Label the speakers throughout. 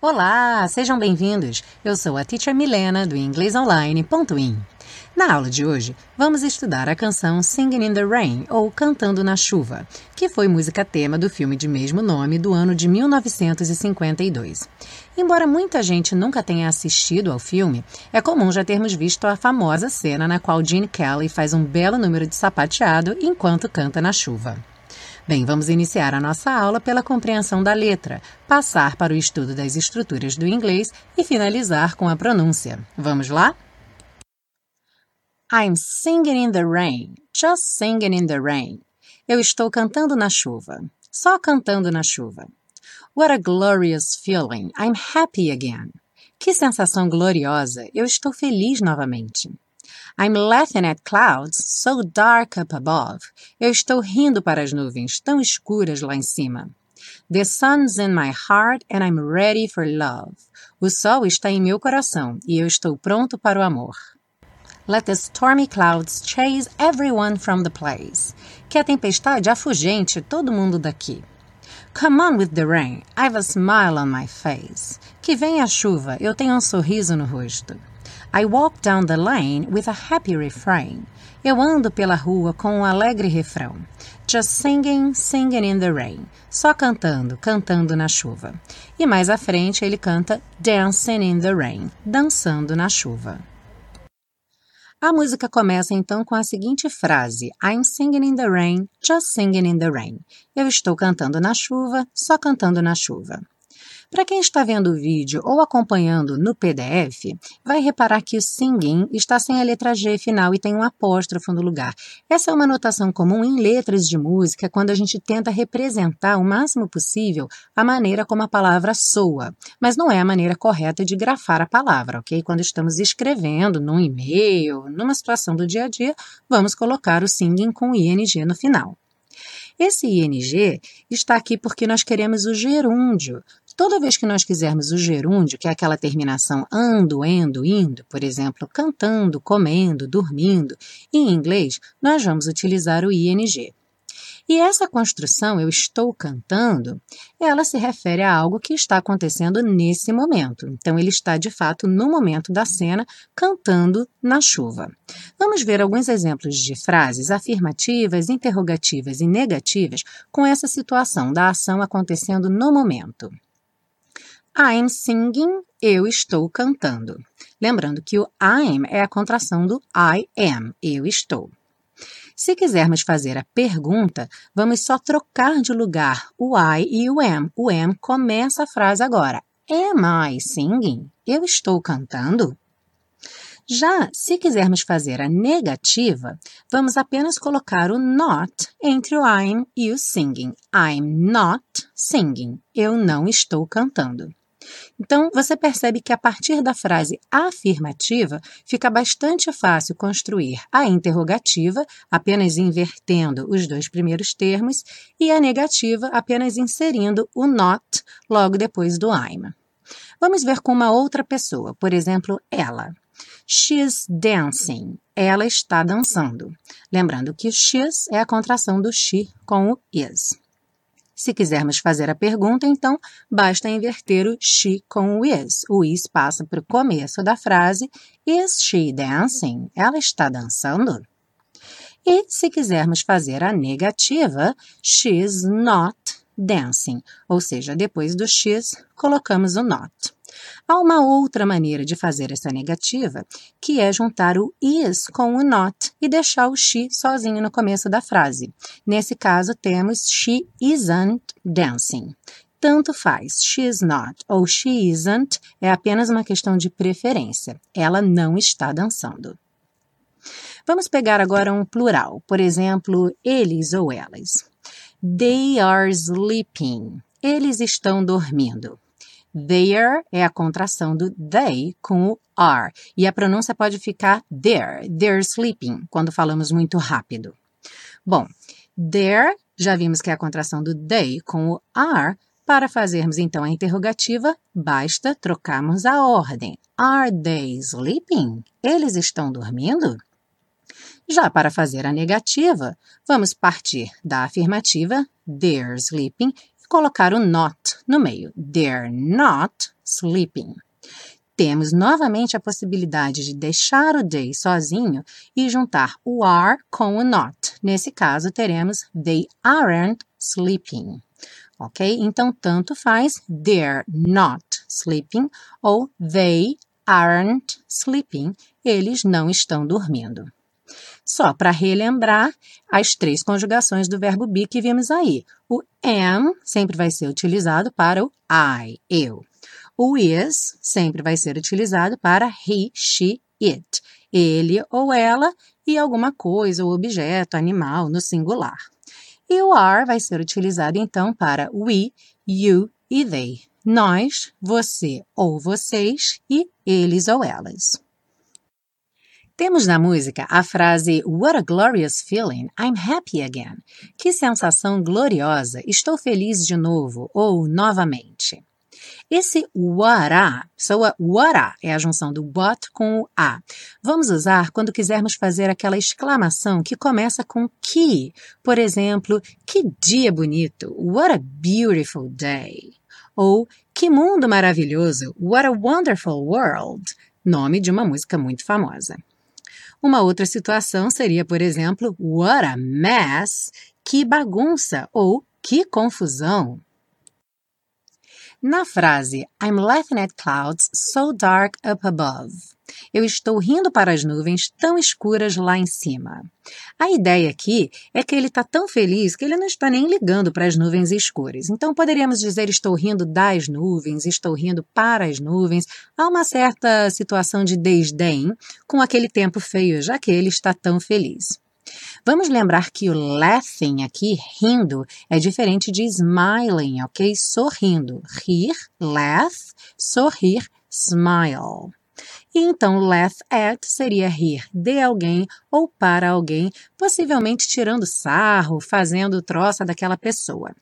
Speaker 1: Olá, sejam bem-vindos. Eu sou a Teacher Milena do inglesonline.in. Na aula de hoje, vamos estudar a canção Singing in the Rain, ou Cantando na Chuva, que foi música tema do filme de mesmo nome do ano de 1952. Embora muita gente nunca tenha assistido ao filme, é comum já termos visto a famosa cena na qual Gene Kelly faz um belo número de sapateado enquanto canta na chuva. Bem, vamos iniciar a nossa aula pela compreensão da letra, passar para o estudo das estruturas do inglês e finalizar com a pronúncia. Vamos lá? I'm singing in the rain, just singing in the rain. Eu estou cantando na chuva, só cantando na chuva. What a glorious feeling, I'm happy again. Que sensação gloriosa, eu estou feliz novamente. I'm laughing at clouds so dark up above. Eu estou rindo para as nuvens tão escuras lá em cima. The sun's in my heart and I'm ready for love. O sol está em meu coração e eu estou pronto para o amor. Let the stormy clouds chase everyone from the place. Que a tempestade afugente todo mundo daqui. Come on with the rain, I've a smile on my face. Que venha a chuva, eu tenho um sorriso no rosto. I walk down the lane with a happy refrain. Eu ando pela rua com um alegre refrão. Just singing, singing in the rain. Só cantando, cantando na chuva. E mais à frente ele canta Dancing in the rain, dançando na chuva. A música começa então com a seguinte frase: I'm singing in the rain, just singing in the rain. Eu estou cantando na chuva, só cantando na chuva. Para quem está vendo o vídeo ou acompanhando no PDF, vai reparar que o singing está sem a letra G final e tem um apóstrofo no lugar. Essa é uma notação comum em letras de música quando a gente tenta representar o máximo possível a maneira como a palavra soa, mas não é a maneira correta de grafar a palavra, ok? Quando estamos escrevendo num e-mail, numa situação do dia a dia, vamos colocar o singing com ing no final. Esse ing está aqui porque nós queremos o gerúndio. Toda vez que nós quisermos o gerúndio, que é aquela terminação ando, endo, indo, por exemplo, cantando, comendo, dormindo, em inglês, nós vamos utilizar o ing. E essa construção, eu estou cantando, ela se refere a algo que está acontecendo nesse momento. Então, ele está de fato no momento da cena cantando na chuva. Vamos ver alguns exemplos de frases afirmativas, interrogativas e negativas com essa situação da ação acontecendo no momento. I'm singing, eu estou cantando. Lembrando que o I'm é a contração do I am, eu estou. Se quisermos fazer a pergunta, vamos só trocar de lugar o I e o am. O am começa a frase agora. Am I singing? Eu estou cantando? Já se quisermos fazer a negativa, vamos apenas colocar o not entre o I'm e o singing. I'm not singing. Eu não estou cantando. Então, você percebe que a partir da frase afirmativa fica bastante fácil construir a interrogativa, apenas invertendo os dois primeiros termos, e a negativa, apenas inserindo o not logo depois do I'm. Vamos ver com uma outra pessoa, por exemplo, ela. She's dancing. Ela está dançando. Lembrando que she's é a contração do she com o is. Se quisermos fazer a pergunta, então basta inverter o she com o is. O is passa para o começo da frase: Is she dancing? Ela está dançando? E se quisermos fazer a negativa, she's not dancing, ou seja, depois do she's colocamos o not. Há uma outra maneira de fazer essa negativa, que é juntar o is com o not e deixar o she sozinho no começo da frase. Nesse caso, temos she isn't dancing. Tanto faz, she is not ou she isn't, é apenas uma questão de preferência. Ela não está dançando. Vamos pegar agora um plural, por exemplo, eles ou elas. They are sleeping. Eles estão dormindo. There é a contração do they com o are. E a pronúncia pode ficar there, they're sleeping, quando falamos muito rápido. Bom, there, já vimos que é a contração do they com o are. Para fazermos então a interrogativa, basta trocarmos a ordem. Are they sleeping? Eles estão dormindo? Já para fazer a negativa, vamos partir da afirmativa they're sleeping colocar o not no meio. They're not sleeping. Temos novamente a possibilidade de deixar o they sozinho e juntar o are com o not. Nesse caso, teremos they aren't sleeping. Ok? Então, tanto faz they're not sleeping ou they aren't sleeping. Eles não estão dormindo. Só para relembrar as três conjugações do verbo be que vimos aí. O am sempre vai ser utilizado para o I, eu. O is sempre vai ser utilizado para he, she, it. Ele ou ela e alguma coisa ou objeto, animal, no singular. E o are vai ser utilizado então para we, you e they. Nós, você ou vocês e eles ou elas. Temos na música a frase What a glorious feeling, I'm happy again. Que sensação gloriosa, estou feliz de novo ou novamente. Esse wara soa wara, é a junção do what com o a. Vamos usar quando quisermos fazer aquela exclamação que começa com que. Por exemplo, que dia bonito, what a beautiful day. Ou que mundo maravilhoso, what a wonderful world. Nome de uma música muito famosa. Uma outra situação seria, por exemplo, what a mess, que bagunça ou que confusão. Na frase I'm laughing at clouds so dark up above. Eu estou rindo para as nuvens tão escuras lá em cima. A ideia aqui é que ele está tão feliz que ele não está nem ligando para as nuvens escuras. Então poderíamos dizer estou rindo das nuvens, estou rindo para as nuvens. Há uma certa situação de desdém com aquele tempo feio, já que ele está tão feliz. Vamos lembrar que o laughing aqui, rindo, é diferente de smiling, ok? Sorrindo. Rir, laugh, sorrir, smile. E então, laugh at seria rir de alguém ou para alguém, possivelmente tirando sarro, fazendo troça daquela pessoa.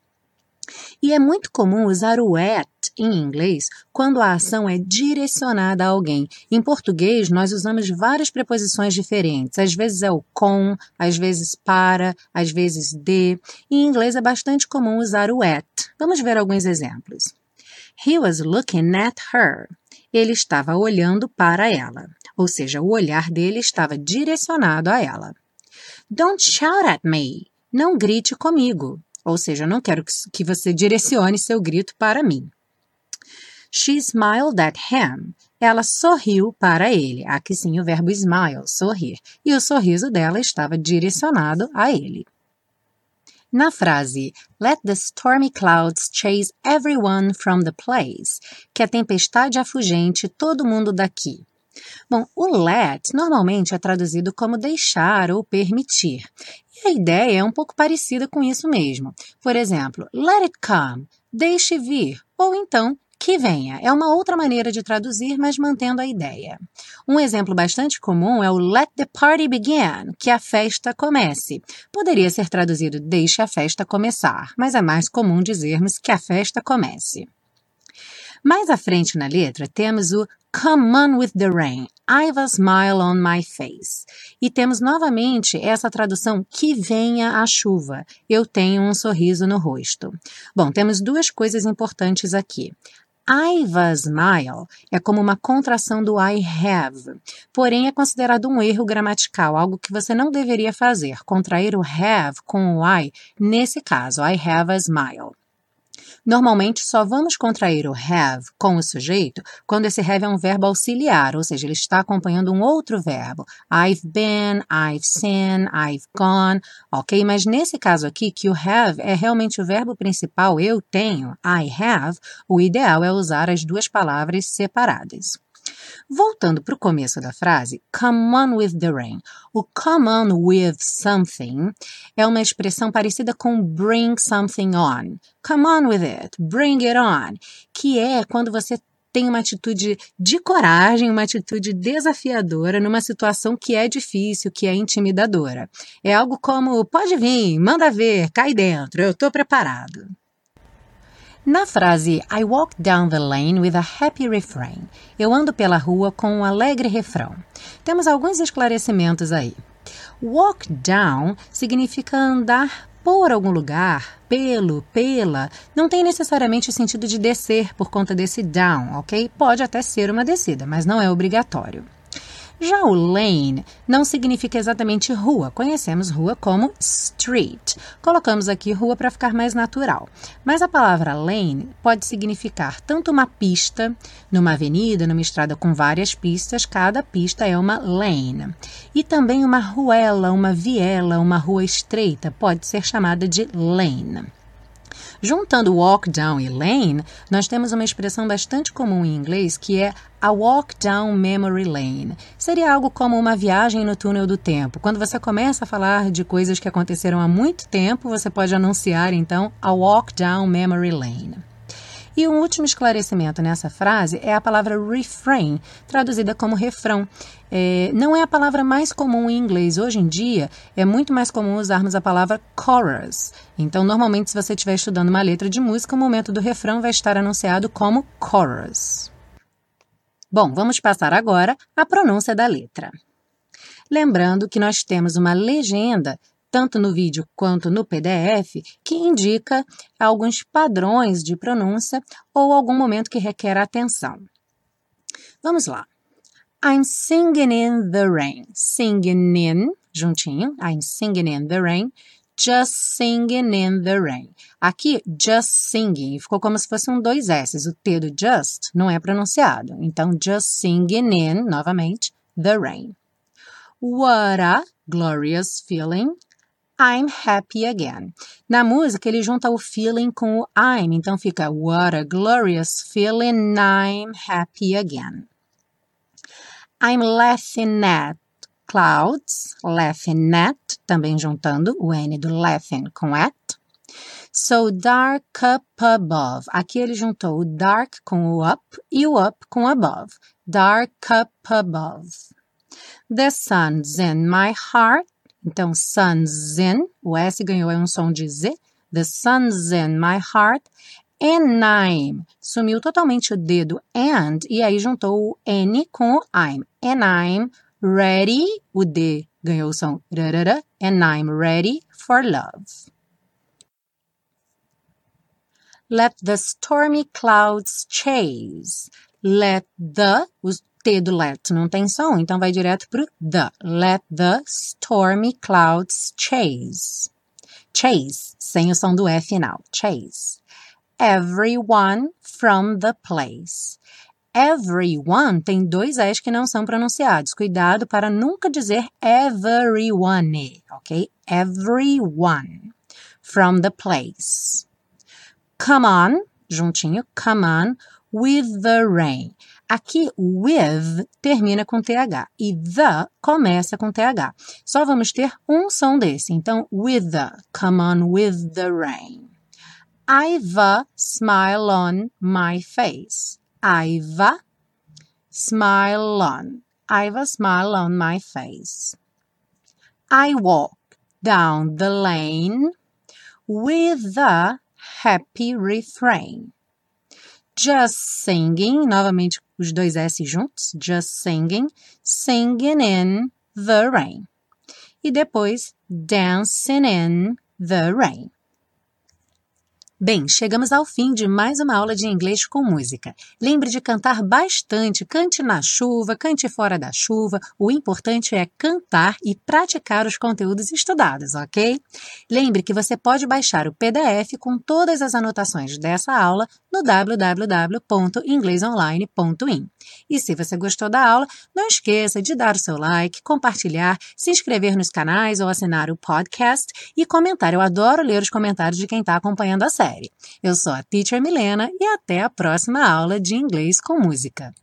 Speaker 1: E é muito comum usar o at em inglês quando a ação é direcionada a alguém. Em português, nós usamos várias preposições diferentes. Às vezes é o com, às vezes para, às vezes de. Em inglês é bastante comum usar o at. Vamos ver alguns exemplos. He was looking at her. Ele estava olhando para ela, ou seja, o olhar dele estava direcionado a ela. Don't shout at me. Não grite comigo. Ou seja, não quero que você direcione seu grito para mim. She smiled at him. Ela sorriu para ele. Aqui sim o verbo smile, sorrir. E o sorriso dela estava direcionado a ele. Na frase Let the stormy clouds chase everyone from the place, que a tempestade afugente todo mundo daqui. Bom, o let normalmente é traduzido como deixar ou permitir. E a ideia é um pouco parecida com isso mesmo. Por exemplo, let it come, deixe vir, ou então que venha é uma outra maneira de traduzir, mas mantendo a ideia. Um exemplo bastante comum é o let the party begin, que a festa comece. Poderia ser traduzido deixe a festa começar, mas é mais comum dizermos que a festa comece. Mais à frente na letra temos o Come on with the rain, I've a smile on my face. E temos novamente essa tradução que venha a chuva, eu tenho um sorriso no rosto. Bom, temos duas coisas importantes aqui. I've a smile é como uma contração do I have, porém é considerado um erro gramatical, algo que você não deveria fazer, contrair o have com o I, nesse caso, I have a smile. Normalmente só vamos contrair o have com o sujeito quando esse have é um verbo auxiliar, ou seja, ele está acompanhando um outro verbo. I've been, I've seen, I've gone, ok? Mas nesse caso aqui, que o have é realmente o verbo principal, eu tenho, I have, o ideal é usar as duas palavras separadas. Voltando para o começo da frase, come on with the rain. O come on with something é uma expressão parecida com bring something on. Come on with it, bring it on, que é quando você tem uma atitude de coragem, uma atitude desafiadora numa situação que é difícil, que é intimidadora. É algo como: pode vir, manda ver, cai dentro, eu estou preparado. Na frase I walk down the lane with a happy refrain, eu ando pela rua com um alegre refrão. Temos alguns esclarecimentos aí. Walk down significa andar por algum lugar, pelo, pela, não tem necessariamente o sentido de descer por conta desse down, ok? Pode até ser uma descida, mas não é obrigatório. Já o lane não significa exatamente rua, conhecemos rua como street. Colocamos aqui rua para ficar mais natural. Mas a palavra lane pode significar tanto uma pista, numa avenida, numa estrada com várias pistas, cada pista é uma lane. E também uma ruela, uma viela, uma rua estreita pode ser chamada de lane. Juntando walk down e lane, nós temos uma expressão bastante comum em inglês que é a walk down memory lane. Seria algo como uma viagem no túnel do tempo. Quando você começa a falar de coisas que aconteceram há muito tempo, você pode anunciar então a walk down memory lane. E um último esclarecimento nessa frase é a palavra refrain, traduzida como refrão. É, não é a palavra mais comum em inglês. Hoje em dia, é muito mais comum usarmos a palavra chorus. Então, normalmente, se você estiver estudando uma letra de música, o momento do refrão vai estar anunciado como chorus. Bom, vamos passar agora à pronúncia da letra. Lembrando que nós temos uma legenda tanto no vídeo quanto no PDF, que indica alguns padrões de pronúncia ou algum momento que requer atenção. Vamos lá. I'm singing in the rain. Singing in, juntinho. I'm singing in the rain. Just singing in the rain. Aqui, just singing, ficou como se fosse um dois S's. O T do just não é pronunciado. Então, just singing in, novamente, the rain. What a glorious feeling I'm happy again. Na música, ele junta o feeling com o I'm, então fica What a glorious feeling, I'm happy again. I'm laughing at clouds, laughing at, também juntando o N do laughing com at. So dark up above. Aqui ele juntou o dark com o up e o up com above. Dark up above. The sun's in my heart. Então, sun's in, o S ganhou um som de Z. The sun's in my heart. And I'm. Sumiu totalmente o dedo and e aí juntou o N com o I'm. And I'm ready. O D ganhou o som rarara. And I'm ready for love. Let the stormy clouds chase. Let the, os T do let não tem som, então vai direto pro the. Let the stormy clouds chase. Chase, sem o som do F final. Chase. Everyone from the place. Everyone tem dois S que não são pronunciados. Cuidado para nunca dizer everyone, ok? Everyone from the place. Come on, juntinho, come on with the rain. Aqui, with termina com TH e the começa com TH. Só vamos ter um som desse. Então, with the, come on with the rain. I've a smile on my face. I've a smile on. I've a smile on my face. I walk down the lane with the happy refrain. Just singing, novamente os dois S juntos, just singing, singing in the rain. E depois, dancing in the rain. Bem, chegamos ao fim de mais uma aula de inglês com música. Lembre de cantar bastante, cante na chuva, cante fora da chuva. O importante é cantar e praticar os conteúdos estudados, ok? Lembre que você pode baixar o PDF com todas as anotações dessa aula no www.inglesonline.in. E se você gostou da aula, não esqueça de dar o seu like, compartilhar, se inscrever nos canais ou assinar o podcast e comentar. Eu adoro ler os comentários de quem está acompanhando a série. Eu sou a Teacher Milena e até a próxima aula de inglês com música.